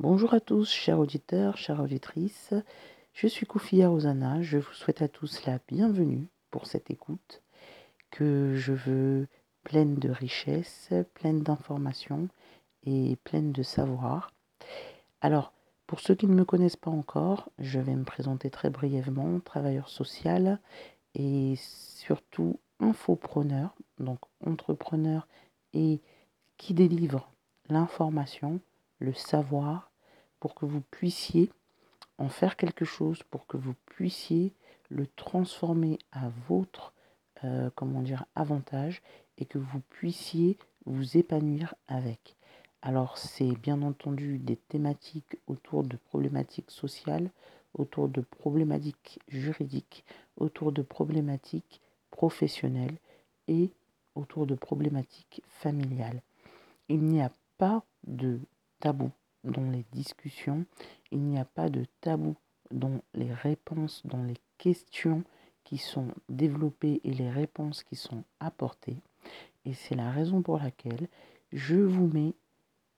Bonjour à tous, chers auditeurs, chères auditrices. Je suis Koufia Ozana. Je vous souhaite à tous la bienvenue pour cette écoute que je veux pleine de richesse, pleine d'informations et pleine de savoir. Alors, pour ceux qui ne me connaissent pas encore, je vais me présenter très brièvement, travailleur social et surtout infopreneur, donc entrepreneur et qui délivre l'information, le savoir, pour que vous puissiez en faire quelque chose, pour que vous puissiez le transformer à votre euh, comment dire avantage et que vous puissiez vous épanouir avec. Alors c'est bien entendu des thématiques autour de problématiques sociales, autour de problématiques juridiques, autour de problématiques professionnelles et autour de problématiques familiales. Il n'y a pas de tabou dans les discussions, il n'y a pas de tabou dans les réponses, dans les questions qui sont développées et les réponses qui sont apportées. Et c'est la raison pour laquelle je vous mets,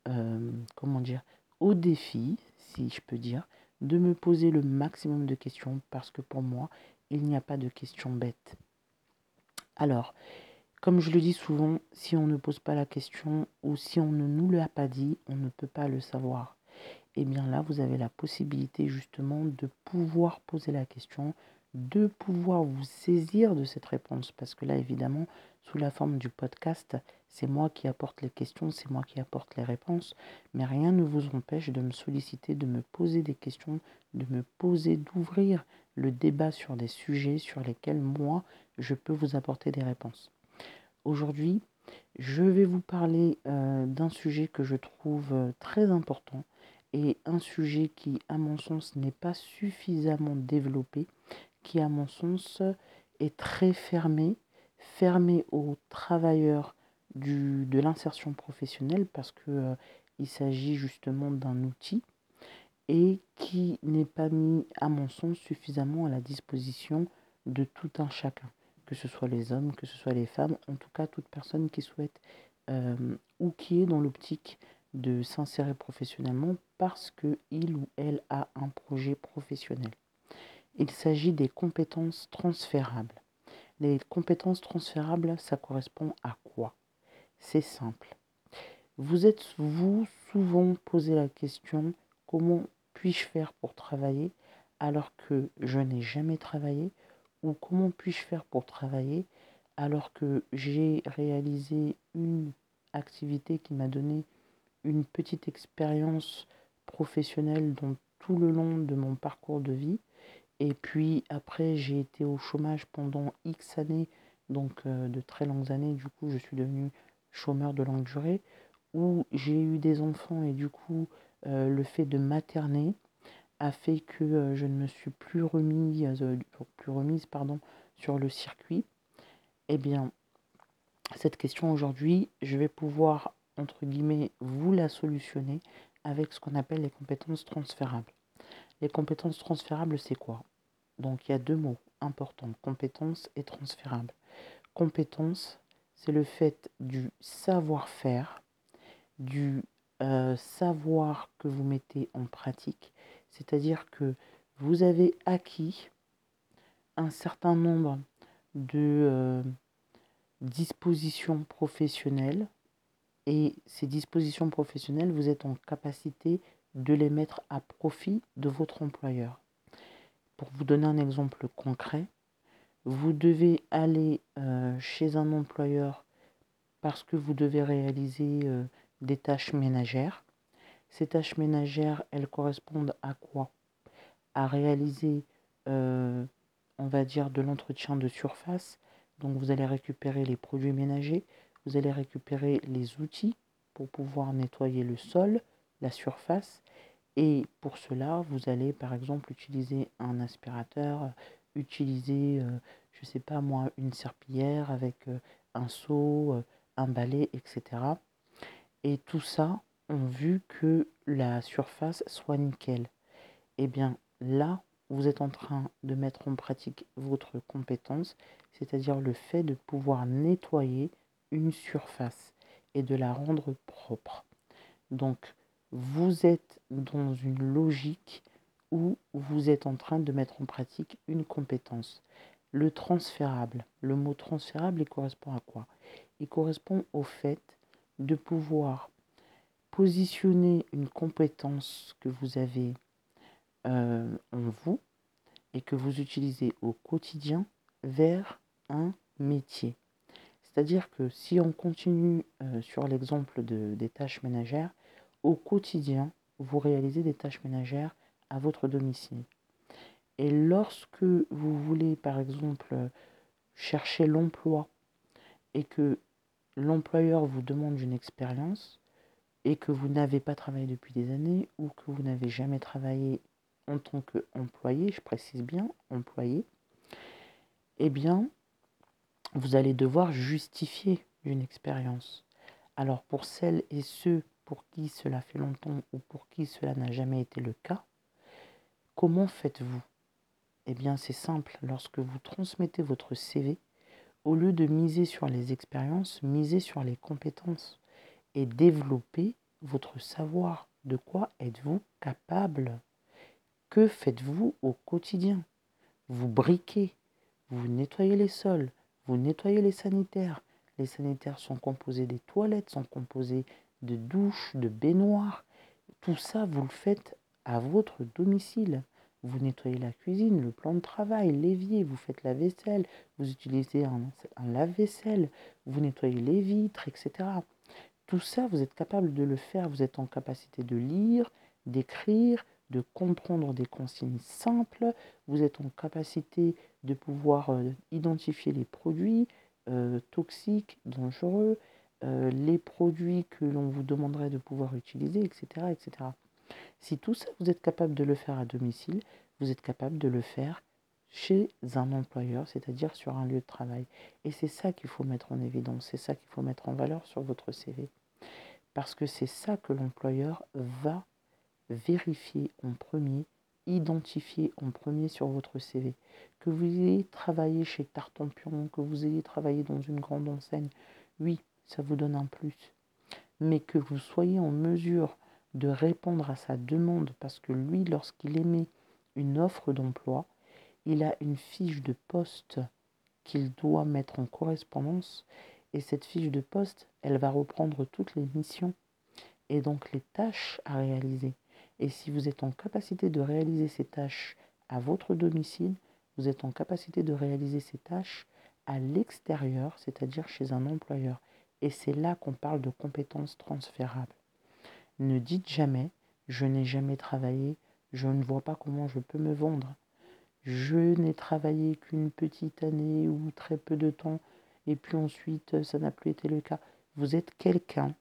euh, comment dire, au défi, si je peux dire, de me poser le maximum de questions parce que pour moi, il n'y a pas de questions bêtes. Alors, comme je le dis souvent, si on ne pose pas la question ou si on ne nous l'a pas dit, on ne peut pas le savoir. Et eh bien là, vous avez la possibilité justement de pouvoir poser la question, de pouvoir vous saisir de cette réponse. Parce que là, évidemment, sous la forme du podcast, c'est moi qui apporte les questions, c'est moi qui apporte les réponses. Mais rien ne vous empêche de me solliciter, de me poser des questions, de me poser, d'ouvrir le débat sur des sujets sur lesquels moi, je peux vous apporter des réponses. Aujourd'hui, je vais vous parler euh, d'un sujet que je trouve euh, très important et un sujet qui, à mon sens, n'est pas suffisamment développé, qui, à mon sens, est très fermé, fermé aux travailleurs du, de l'insertion professionnelle parce que euh, il s'agit justement d'un outil et qui n'est pas mis, à mon sens, suffisamment à la disposition de tout un chacun que ce soit les hommes, que ce soit les femmes, en tout cas toute personne qui souhaite euh, ou qui est dans l'optique de s'insérer professionnellement parce qu'il ou elle a un projet professionnel. Il s'agit des compétences transférables. Les compétences transférables, ça correspond à quoi? C'est simple. Vous êtes, vous, souvent posé la question, comment puis-je faire pour travailler alors que je n'ai jamais travaillé? Ou comment puis-je faire pour travailler alors que j'ai réalisé une activité qui m'a donné une petite expérience professionnelle dans tout le long de mon parcours de vie. Et puis après, j'ai été au chômage pendant X années, donc euh, de très longues années. Du coup, je suis devenu chômeur de longue durée, où j'ai eu des enfants et du coup, euh, le fait de materner, a fait que euh, je ne me suis plus remise, euh, plus remise pardon, sur le circuit, eh bien, cette question aujourd'hui, je vais pouvoir, entre guillemets, vous la solutionner avec ce qu'on appelle les compétences transférables. Les compétences transférables, c'est quoi? Donc, il y a deux mots importants, compétences et transférables. Compétence, c'est le fait du savoir-faire, du euh, savoir que vous mettez en pratique c'est-à-dire que vous avez acquis un certain nombre de euh, dispositions professionnelles et ces dispositions professionnelles, vous êtes en capacité de les mettre à profit de votre employeur. Pour vous donner un exemple concret, vous devez aller euh, chez un employeur parce que vous devez réaliser euh, des tâches ménagères. Ces tâches ménagères, elles correspondent à quoi? À réaliser, euh, on va dire, de l'entretien de surface. Donc vous allez récupérer les produits ménagers, vous allez récupérer les outils pour pouvoir nettoyer le sol, la surface. Et pour cela, vous allez par exemple utiliser un aspirateur, utiliser, euh, je ne sais pas moi, une serpillière avec euh, un seau, un balai, etc. Et tout ça, vu que la surface soit nickel. Eh bien là, vous êtes en train de mettre en pratique votre compétence, c'est-à-dire le fait de pouvoir nettoyer une surface et de la rendre propre. Donc, vous êtes dans une logique où vous êtes en train de mettre en pratique une compétence. Le transférable, le mot transférable, il correspond à quoi? Il correspond au fait de pouvoir positionner une compétence que vous avez euh, en vous et que vous utilisez au quotidien vers un métier. C'est-à-dire que si on continue euh, sur l'exemple de, des tâches ménagères, au quotidien, vous réalisez des tâches ménagères à votre domicile. Et lorsque vous voulez, par exemple, chercher l'emploi et que l'employeur vous demande une expérience et que vous n'avez pas travaillé depuis des années ou que vous n'avez jamais travaillé en tant qu'employé, je précise bien employé, eh bien, vous allez devoir justifier une expérience. Alors pour celles et ceux pour qui cela fait longtemps ou pour qui cela n'a jamais été le cas, comment faites-vous? Eh bien c'est simple, lorsque vous transmettez votre CV, au lieu de miser sur les expériences, misez sur les compétences et développez votre savoir. De quoi êtes-vous capable? Que faites-vous au quotidien? Vous briquez, vous nettoyez les sols, vous nettoyez les sanitaires. Les sanitaires sont composés des toilettes, sont composés de douches, de baignoires. Tout ça, vous le faites à votre domicile. Vous nettoyez la cuisine, le plan de travail, l'évier, vous faites la vaisselle, vous utilisez un, lave-vaisselle, vous nettoyez les vitres, etc. Tout ça, vous êtes capable de le faire, vous êtes en capacité de lire, d'écrire, de comprendre des consignes simples, vous êtes en capacité de pouvoir euh, identifier les produits euh, toxiques, dangereux, euh, les produits que l'on vous demanderait de pouvoir utiliser, etc., etc. Si tout ça, vous êtes capable de le faire à domicile, vous êtes capable de le faire chez un employeur, c'est-à-dire sur un lieu de travail. Et c'est ça qu'il faut mettre en évidence, c'est ça qu'il faut mettre en valeur sur votre CV. Parce que c'est ça que l'employeur va vérifier en premier, identifier en premier sur votre CV. Que vous ayez travaillé chez Tartampion, que vous ayez travaillé dans une grande enseigne, oui, ça vous donne un plus. Mais que vous soyez en mesure de répondre à sa demande, parce que lui, lorsqu'il émet une offre d'emploi, il a une fiche de poste qu'il doit mettre en correspondance, et cette fiche de poste, elle va reprendre toutes les missions et donc les tâches à réaliser. Et si vous êtes en capacité de réaliser ces tâches à votre domicile, vous êtes en capacité de réaliser ces tâches à l'extérieur, c'est-à-dire chez un employeur. Et c'est là qu'on parle de compétences transférables. Ne dites jamais je n'ai jamais travaillé, je ne vois pas comment je peux me vendre. Je n'ai travaillé qu'une petite année ou très peu de temps et puis ensuite ça n'a plus été le cas. Vous êtes quelqu'un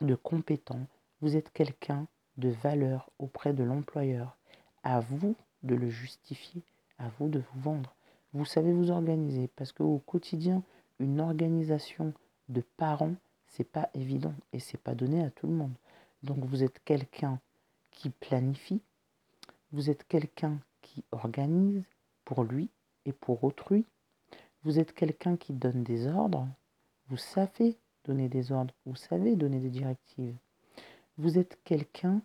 de compétent, vous êtes quelqu'un de valeur auprès de l'employeur. À vous de le justifier, à vous de vous vendre. Vous savez vous organiser parce qu'au quotidien, une organisation de parents, c'est pas évident et c'est pas donné à tout le monde. Donc vous êtes quelqu'un qui planifie, vous êtes quelqu'un qui organise pour lui et pour autrui. Vous êtes quelqu'un qui donne des ordres, vous savez donner des ordres, vous savez donner des directives. Vous êtes quelqu'un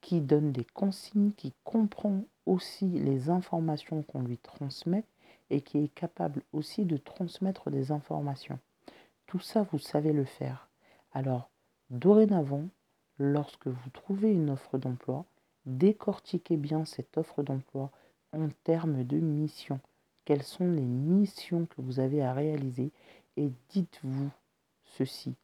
qui donne des consignes, qui comprend aussi les informations qu'on lui transmet et qui est capable aussi de transmettre des informations. Tout ça, vous savez le faire. Alors, dorénavant, lorsque vous trouvez une offre d'emploi, décortiquez bien cette offre d'emploi en termes de mission. Quelles sont les missions que vous avez à réaliser et dites-vous ceci.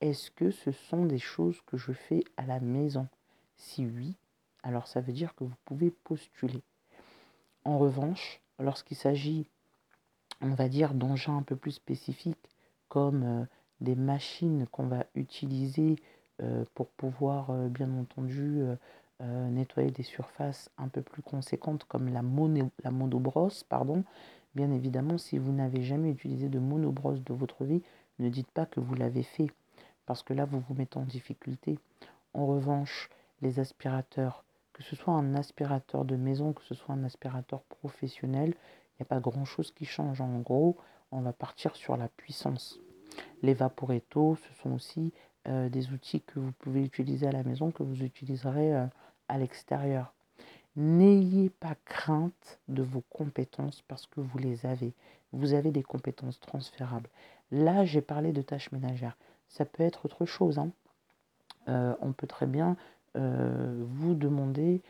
Est-ce que ce sont des choses que je fais à la maison? Si oui, alors ça veut dire que vous pouvez postuler. En revanche, lorsqu'il s'agit, on va dire, d'engins un peu plus spécifiques, comme euh, des machines qu'on va utiliser euh, pour pouvoir, euh, bien entendu, nettoyer des surfaces un peu plus conséquentes, comme la, mono, la monobrosse, pardon. Bien évidemment, si vous n'avez jamais utilisé de monobrosse de votre vie, ne dites pas que vous l'avez fait, parce que là, vous vous mettez en difficulté. En revanche, les aspirateurs, que ce soit un aspirateur de maison, que ce soit un aspirateur professionnel, il n'y a pas grand-chose qui change. En gros, on va partir sur la puissance. Les vaporetto, ce sont aussi euh, des outils que vous pouvez utiliser à la maison, que vous utiliserez euh, à l'extérieur. N'ayez pas crainte de vos compétences parce que vous les avez. Vous avez des compétences transférables. Là, j'ai parlé de tâches ménagères. Ça peut être autre chose. Hein. Euh, on peut très bien vous demander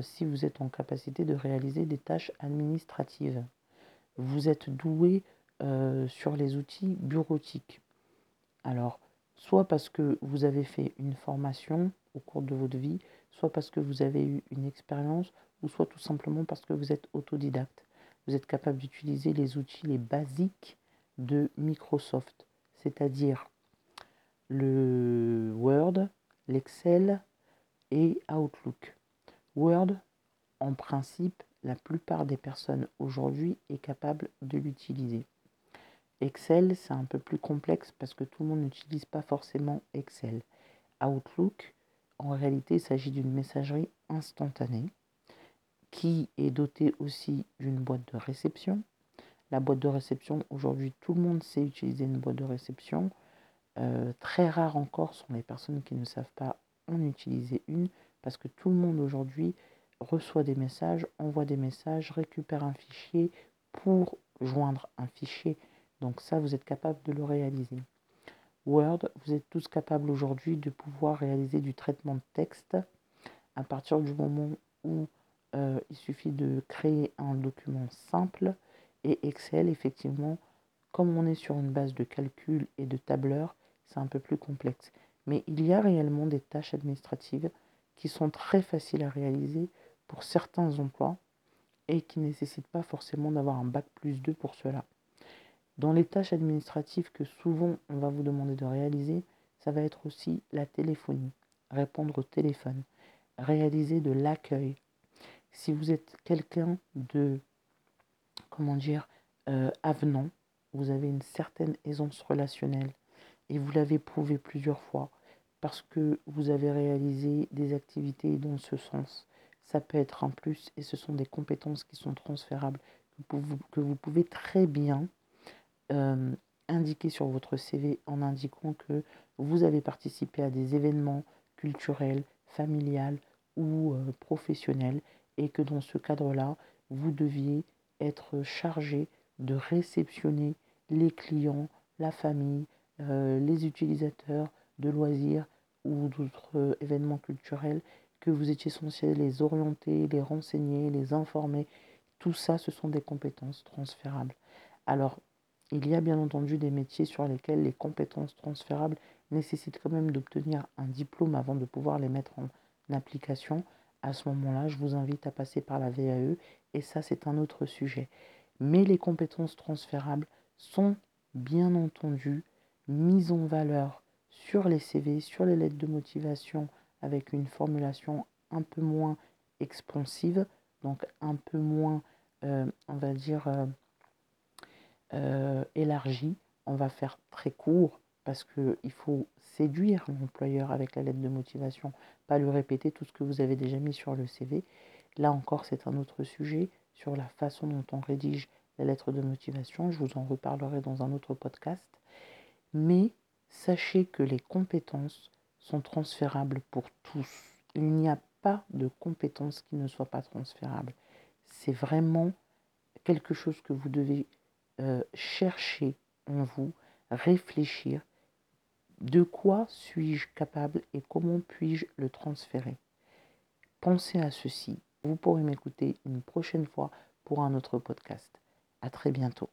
si vous êtes en capacité de réaliser des tâches administratives. Vous êtes doué sur les outils bureautiques. Alors, soit parce que vous avez fait une formation au cours de votre vie, soit parce que vous avez eu une expérience, ou soit tout simplement parce que vous êtes autodidacte. Vous êtes capable d'utiliser les outils les basiques de Microsoft, c'est-à-dire le Word, l'Excel et Outlook. Word, en principe, la plupart des personnes aujourd'hui est capable de l'utiliser. Excel, c'est un peu plus complexe parce que tout le monde n'utilise pas forcément Excel. Outlook, en réalité, il s'agit d'une messagerie instantanée qui est dotée aussi d'une boîte de réception. La boîte de réception, aujourd'hui, tout le monde sait utiliser une boîte de réception. Euh, très rares encore sont les personnes qui ne savent pas en utiliser une parce que tout le monde aujourd'hui reçoit des messages, envoie des messages, récupère un fichier pour joindre un fichier donc ça, vous êtes capable de le réaliser. Word, vous êtes tous capables aujourd'hui de pouvoir réaliser du traitement de texte à partir du moment où euh, il suffit de créer un document simple. Et Excel, effectivement, comme on est sur une base de calcul et de tableur, c'est un peu plus complexe. Mais il y a réellement des tâches administratives qui sont très faciles à réaliser pour certains emplois et qui ne nécessitent pas forcément d'avoir un bac plus 2 pour cela. Dans les tâches administratives que souvent on va vous demander de réaliser, ça va être aussi la téléphonie, répondre au téléphone, réaliser de l'accueil. Si vous êtes quelqu'un de, comment dire, euh, avenant, vous avez une certaine aisance relationnelle et vous l'avez prouvé plusieurs fois parce que vous avez réalisé des activités dans ce sens. Ça peut être un plus et ce sont des compétences qui sont transférables que vous pouvez très bien euh, indiquer sur votre CV en indiquant que vous avez participé à des événements culturels, familiales ou euh, professionnels et que dans ce cadre-là, vous deviez être chargé de réceptionner les clients, la famille, euh, les utilisateurs de loisirs ou d'autres événements culturels, que vous étiez censé les orienter, les renseigner, les informer. Tout ça, ce sont des compétences transférables. Alors, il y a bien entendu des métiers sur lesquels les compétences transférables nécessitent quand même d'obtenir un diplôme avant de pouvoir les mettre en application. À ce moment-là, je vous invite à passer par la VAE et ça, c'est un autre sujet. Mais les compétences transférables sont bien entendu mises en valeur sur les CV, sur les lettres de motivation avec une formulation un peu moins expansive, donc un peu moins, euh, on va dire, euh, euh, élargie. On va faire très court parce qu'il faut séduire l'employeur avec la lettre de motivation, pas lui répéter tout ce que vous avez déjà mis sur le CV. Là encore, c'est un autre sujet sur la façon dont on rédige la lettre de motivation. Je vous en reparlerai dans un autre podcast. Mais sachez que les compétences sont transférables pour tous. Il n'y a pas de compétences qui ne soient pas transférables. C'est vraiment quelque chose que vous devez euh, chercher en vous, réfléchir, de quoi suis-je capable et comment puis-je le transférer. Pensez à ceci. Vous pourrez m'écouter une prochaine fois pour un autre podcast. À très bientôt.